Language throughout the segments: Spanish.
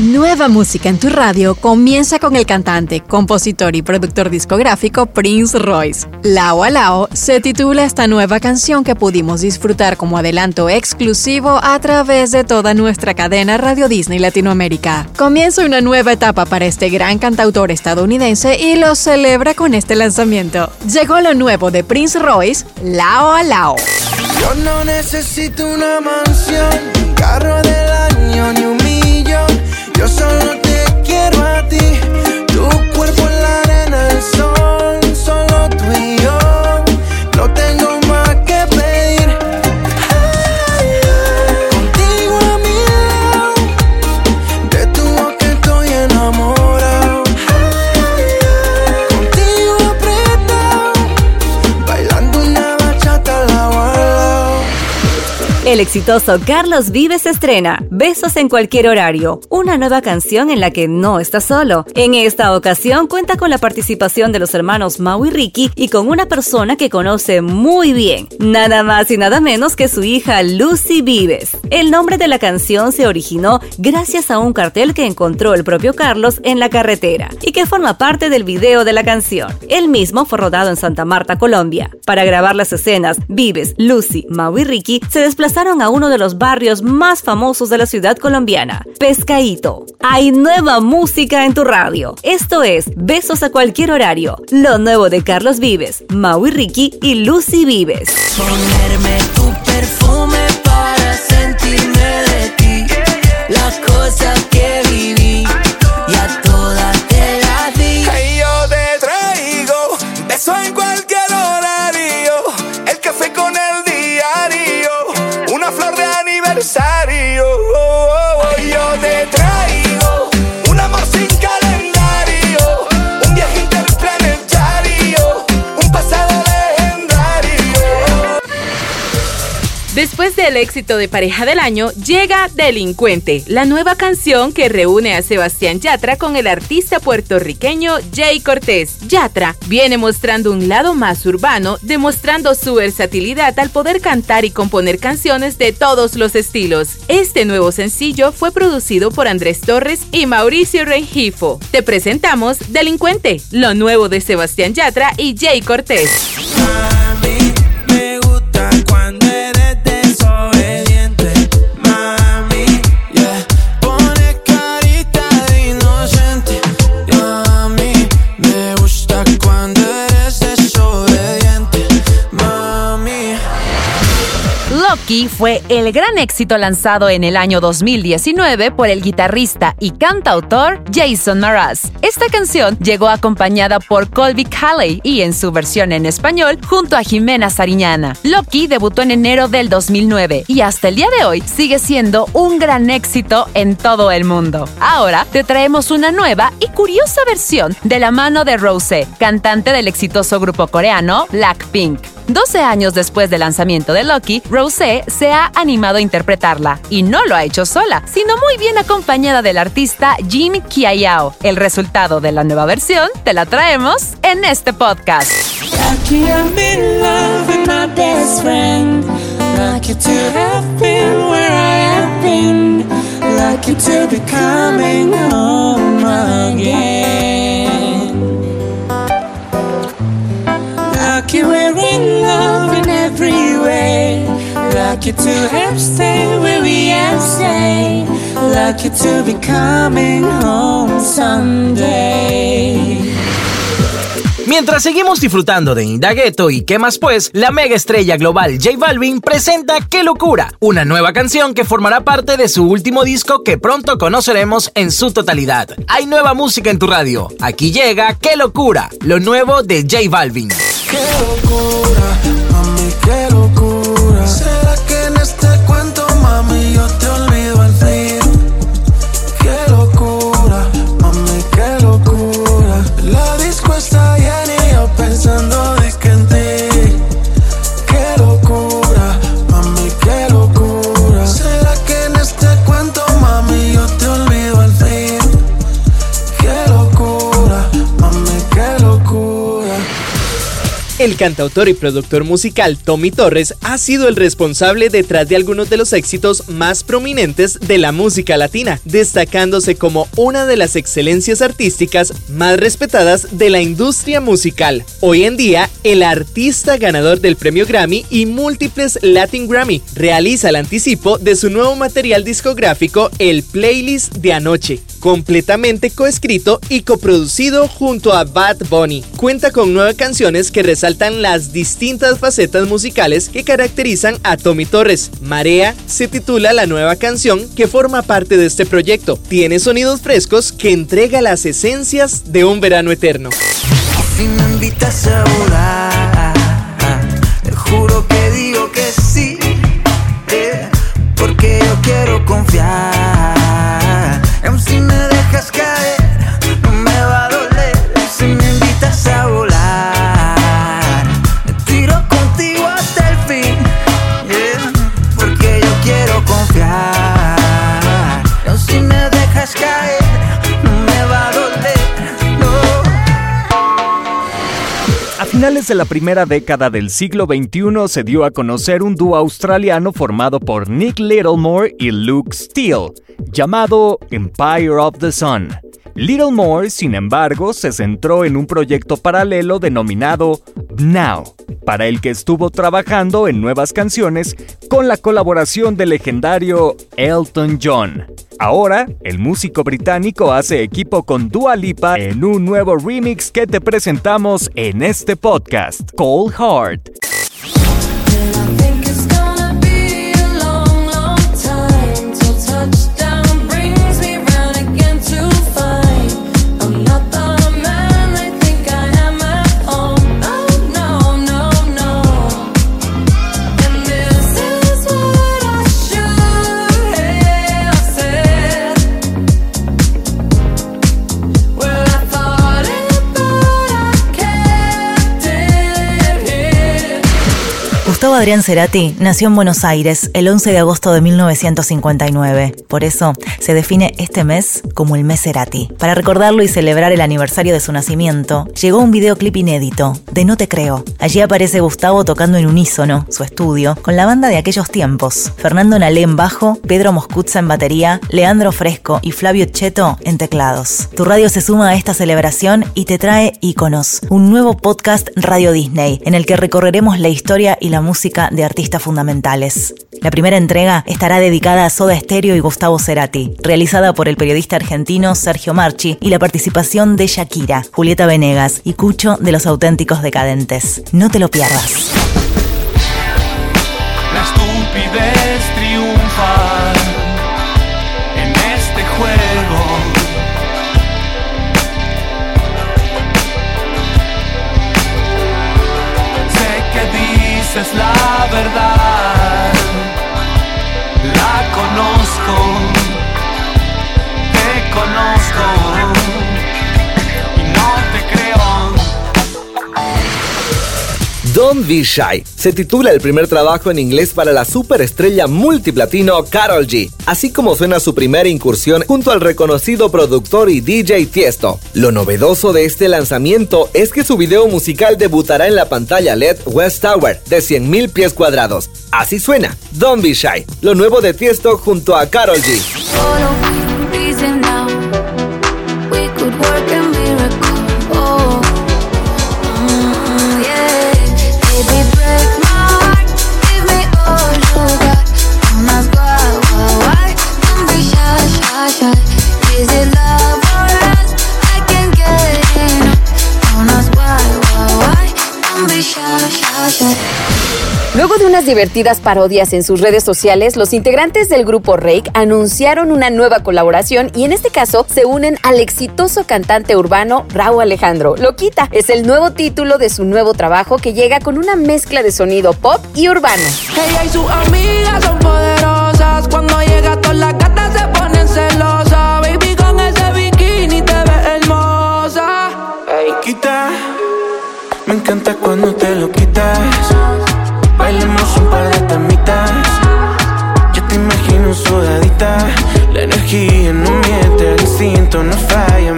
Nueva música en tu radio comienza con el cantante, compositor y productor discográfico Prince Royce. Lao a Lao se titula esta nueva canción que pudimos disfrutar como adelanto exclusivo a través de toda nuestra cadena Radio Disney Latinoamérica. Comienza una nueva etapa para este gran cantautor estadounidense y lo celebra con este lanzamiento. Llegó lo nuevo de Prince Royce, Lao a Lao. Yo no necesito una mansión, un carro del año ni un yo solo te quiero a ti, tu cuerpo en la arena del sol, solo tú y yo. No tengo El exitoso Carlos Vives estrena Besos en cualquier horario, una nueva canción en la que no está solo. En esta ocasión cuenta con la participación de los hermanos Mau y Ricky y con una persona que conoce muy bien, nada más y nada menos que su hija Lucy Vives. El nombre de la canción se originó gracias a un cartel que encontró el propio Carlos en la carretera y que forma parte del video de la canción. El mismo fue rodado en Santa Marta, Colombia. Para grabar las escenas, Vives, Lucy, Mau y Ricky se desplazaron a uno de los barrios más famosos de la ciudad colombiana, Pescaíto. Hay nueva música en tu radio. Esto es Besos a cualquier horario. Lo nuevo de Carlos Vives, Mau y Ricky y Lucy Vives. Del éxito de Pareja del Año, llega Delincuente, la nueva canción que reúne a Sebastián Yatra con el artista puertorriqueño Jay Cortés. Yatra viene mostrando un lado más urbano, demostrando su versatilidad al poder cantar y componer canciones de todos los estilos. Este nuevo sencillo fue producido por Andrés Torres y Mauricio Rengifo. Te presentamos Delincuente, lo nuevo de Sebastián Yatra y Jay Cortés. Lucky fue el gran éxito lanzado en el año 2019 por el guitarrista y cantautor Jason Mraz. Esta canción llegó acompañada por Colby Calley y en su versión en español junto a Jimena Sariñana. Lucky debutó en enero del 2009 y hasta el día de hoy sigue siendo un gran éxito en todo el mundo. Ahora te traemos una nueva y curiosa versión de la mano de Rosé, cantante del exitoso grupo coreano Blackpink. 12 años después del lanzamiento de Lucky, Rosé se ha animado a interpretarla y no lo ha hecho sola, sino muy bien acompañada del artista Jin Kiayao. El resultado de la nueva versión te la traemos en este podcast. Lucky I'm in love with to have stayed where we have stayed. Lucky to be coming home someday. Mientras seguimos disfrutando de Indagueto y qué más pues, la mega estrella global J Balvin presenta Qué locura, una nueva canción que formará parte de su último disco que pronto conoceremos en su totalidad. Hay nueva música en tu radio. Aquí llega Qué locura, lo nuevo de J Balvin. Qué locura, El cantautor y productor musical Tommy Torres ha sido el responsable detrás de algunos de los éxitos más prominentes de la música latina, destacándose como una de las excelencias artísticas más respetadas de la industria musical. Hoy en día, el artista ganador del premio Grammy y múltiples Latin Grammy realiza el anticipo de su nuevo material discográfico, el Playlist de Anoche, completamente coescrito y coproducido junto a Bad Bunny. Cuenta con nueve canciones que resaltan las distintas facetas musicales que caracterizan a Tommy Torres. Marea se titula la nueva canción que forma parte de este proyecto. Tiene sonidos frescos que entrega las esencias de un verano eterno. Me invitas a volar, te juro que digo que sí, eh, porque yo quiero confiar. Finales de la primera década del siglo XXI se dio a conocer un dúo australiano formado por Nick Littlemore y Luke Steele, llamado Empire of the Sun. Littlemore, sin embargo, se centró en un proyecto paralelo denominado Now, para el que estuvo trabajando en nuevas canciones con la colaboración del legendario Elton John. Ahora, el músico británico hace equipo con Dua Lipa en un nuevo remix que te presentamos en este podcast, Cold Heart. Adrián Cerati nació en Buenos Aires el 11 de agosto de 1959. Por eso se define este mes como el mes Cerati. Para recordarlo y celebrar el aniversario de su nacimiento, llegó un videoclip inédito, de No Te Creo. Allí aparece Gustavo tocando en unísono, su estudio, con la banda de aquellos tiempos. Fernando Nalé en bajo, Pedro Moscuzza en batería, Leandro Fresco y Flavio Cheto en teclados. Tu radio se suma a esta celebración y te trae Iconos, un nuevo podcast Radio Disney, en el que recorreremos la historia y la música de artistas fundamentales. La primera entrega estará dedicada a Soda Stereo y Gustavo Cerati, realizada por el periodista argentino Sergio Marchi y la participación de Shakira, Julieta Venegas y Cucho de los auténticos decadentes. No te lo pierdas. Don't Be Shy se titula el primer trabajo en inglés para la superestrella multiplatino Carol G, así como suena su primera incursión junto al reconocido productor y DJ Tiesto. Lo novedoso de este lanzamiento es que su video musical debutará en la pantalla LED West Tower de 100.000 pies cuadrados. Así suena, Don't Be Shy, lo nuevo de Tiesto junto a Carol G. unas divertidas parodias en sus redes sociales, los integrantes del grupo Rake anunciaron una nueva colaboración y en este caso se unen al exitoso cantante urbano Raúl Alejandro. Loquita es el nuevo título de su nuevo trabajo que llega con una mezcla de sonido pop y urbano. Ella y sus amigas son poderosas. Cuando llega todas las se ponen celosas. Baby, con ese bikini te ves hermosa. Quita, me encanta cuando te lo quitas. La energía no miente, el instinto no falla,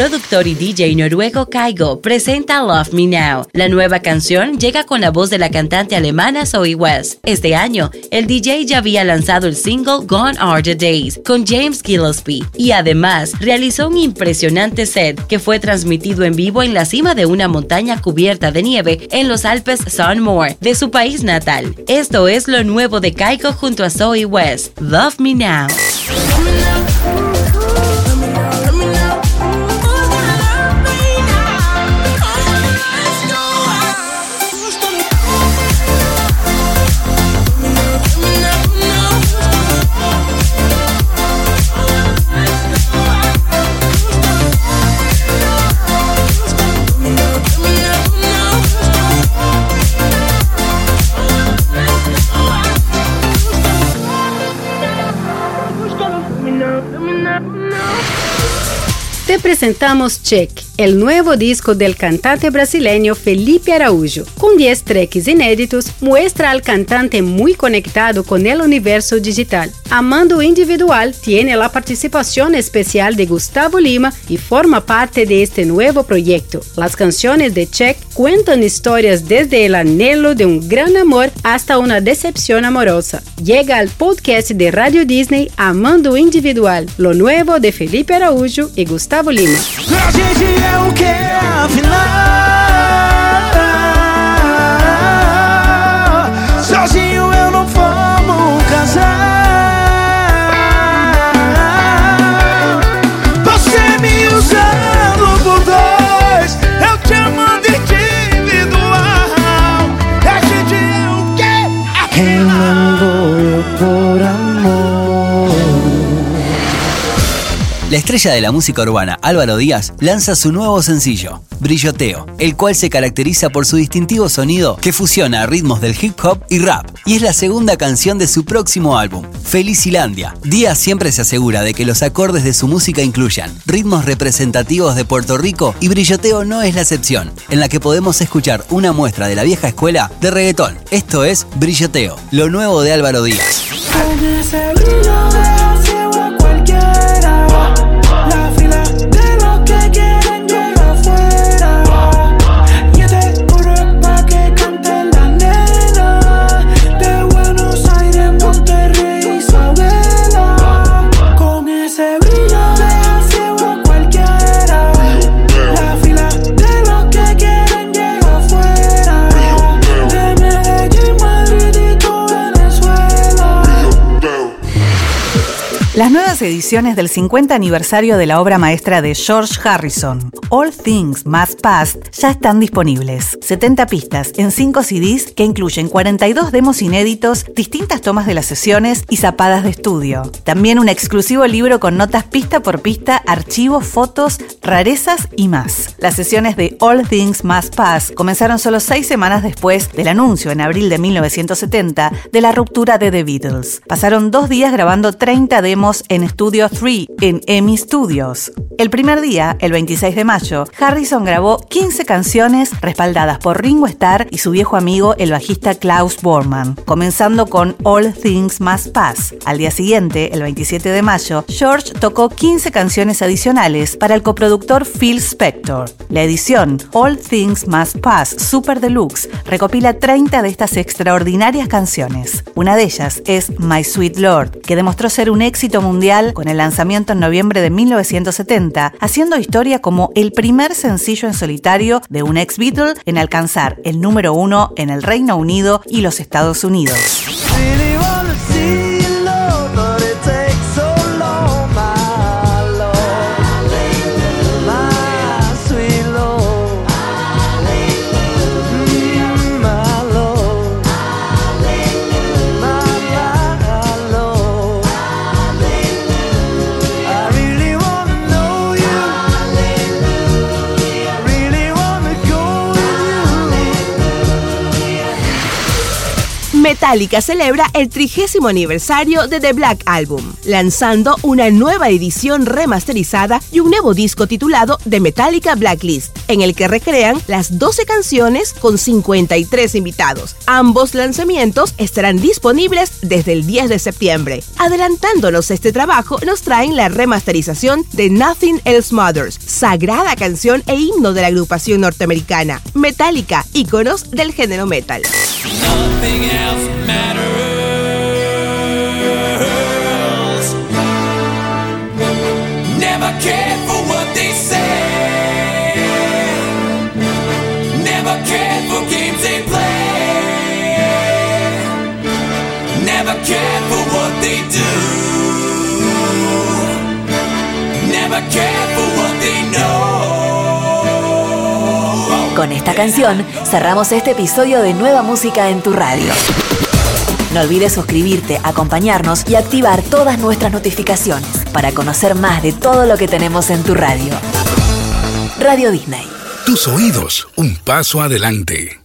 productor y DJ noruego Kaigo presenta Love Me Now. La nueva canción llega con la voz de la cantante alemana Zoe West. Este año, el DJ ya había lanzado el single Gone Are the Days con James Gillespie y además realizó un impresionante set que fue transmitido en vivo en la cima de una montaña cubierta de nieve en los Alpes Sunmore de su país natal. Esto es lo nuevo de Kaiko junto a Zoe West. Love Me Now. Presentamos Check, el nuevo disco del cantante brasileño Felipe Araújo. Con 10 tracks inéditos, muestra al cantante muy conectado con el universo digital. Amando Individual tiene la participación especial de Gustavo Lima y forma parte de este nuevo proyecto. Las canciones de Check cuentan historias desde el anhelo de un gran amor hasta una decepción amorosa. Llega al podcast de Radio Disney Amando Individual, lo nuevo de Felipe Araújo y Gustavo Lima. É o que afinal La estrella de la música urbana, Álvaro Díaz, lanza su nuevo sencillo, Brilloteo, el cual se caracteriza por su distintivo sonido que fusiona ritmos del hip hop y rap, y es la segunda canción de su próximo álbum, Felicilandia. Díaz siempre se asegura de que los acordes de su música incluyan ritmos representativos de Puerto Rico y Brilloteo no es la excepción, en la que podemos escuchar una muestra de la vieja escuela de reggaetón. Esto es Brilloteo, lo nuevo de Álvaro Díaz. Las nuevas ediciones del 50 aniversario de la obra maestra de George Harrison, All Things Must Pass, ya están disponibles. 70 pistas en 5 CDs que incluyen 42 demos inéditos, distintas tomas de las sesiones y zapadas de estudio. También un exclusivo libro con notas pista por pista, archivos, fotos, rarezas y más. Las sesiones de All Things Must Pass comenzaron solo 6 semanas después del anuncio en abril de 1970 de la ruptura de The Beatles. Pasaron dos días grabando 30 demos en Studio 3 en EMI Studios. El primer día, el 26 de mayo, Harrison grabó 15 canciones respaldadas por Ringo Starr y su viejo amigo el bajista Klaus Bormann, comenzando con All Things Must Pass. Al día siguiente, el 27 de mayo, George tocó 15 canciones adicionales para el coproductor Phil Spector. La edición All Things Must Pass Super Deluxe recopila 30 de estas extraordinarias canciones. Una de ellas es My Sweet Lord, que demostró ser un éxito mundial con el lanzamiento en noviembre de 1970, haciendo historia como el primer sencillo en solitario de un ex Beatle en alcanzar el número uno en el Reino Unido y los Estados Unidos. Metallica celebra el trigésimo aniversario de The Black Album, lanzando una nueva edición remasterizada y un nuevo disco titulado The Metallica Blacklist, en el que recrean las 12 canciones con 53 invitados. Ambos lanzamientos estarán disponibles desde el 10 de septiembre. Adelantándonos este trabajo, nos traen la remasterización de Nothing Else Matters, sagrada canción e himno de la agrupación norteamericana. Metallica, íconos del género metal. Matters. Never cared for what they say. Never cared for games they play. Never cared for what they do. Never cared for what they know. Con esta canción cerramos este episodio de Nueva Música en tu radio. No olvides suscribirte, acompañarnos y activar todas nuestras notificaciones para conocer más de todo lo que tenemos en tu radio. Radio Disney. Tus oídos, un paso adelante.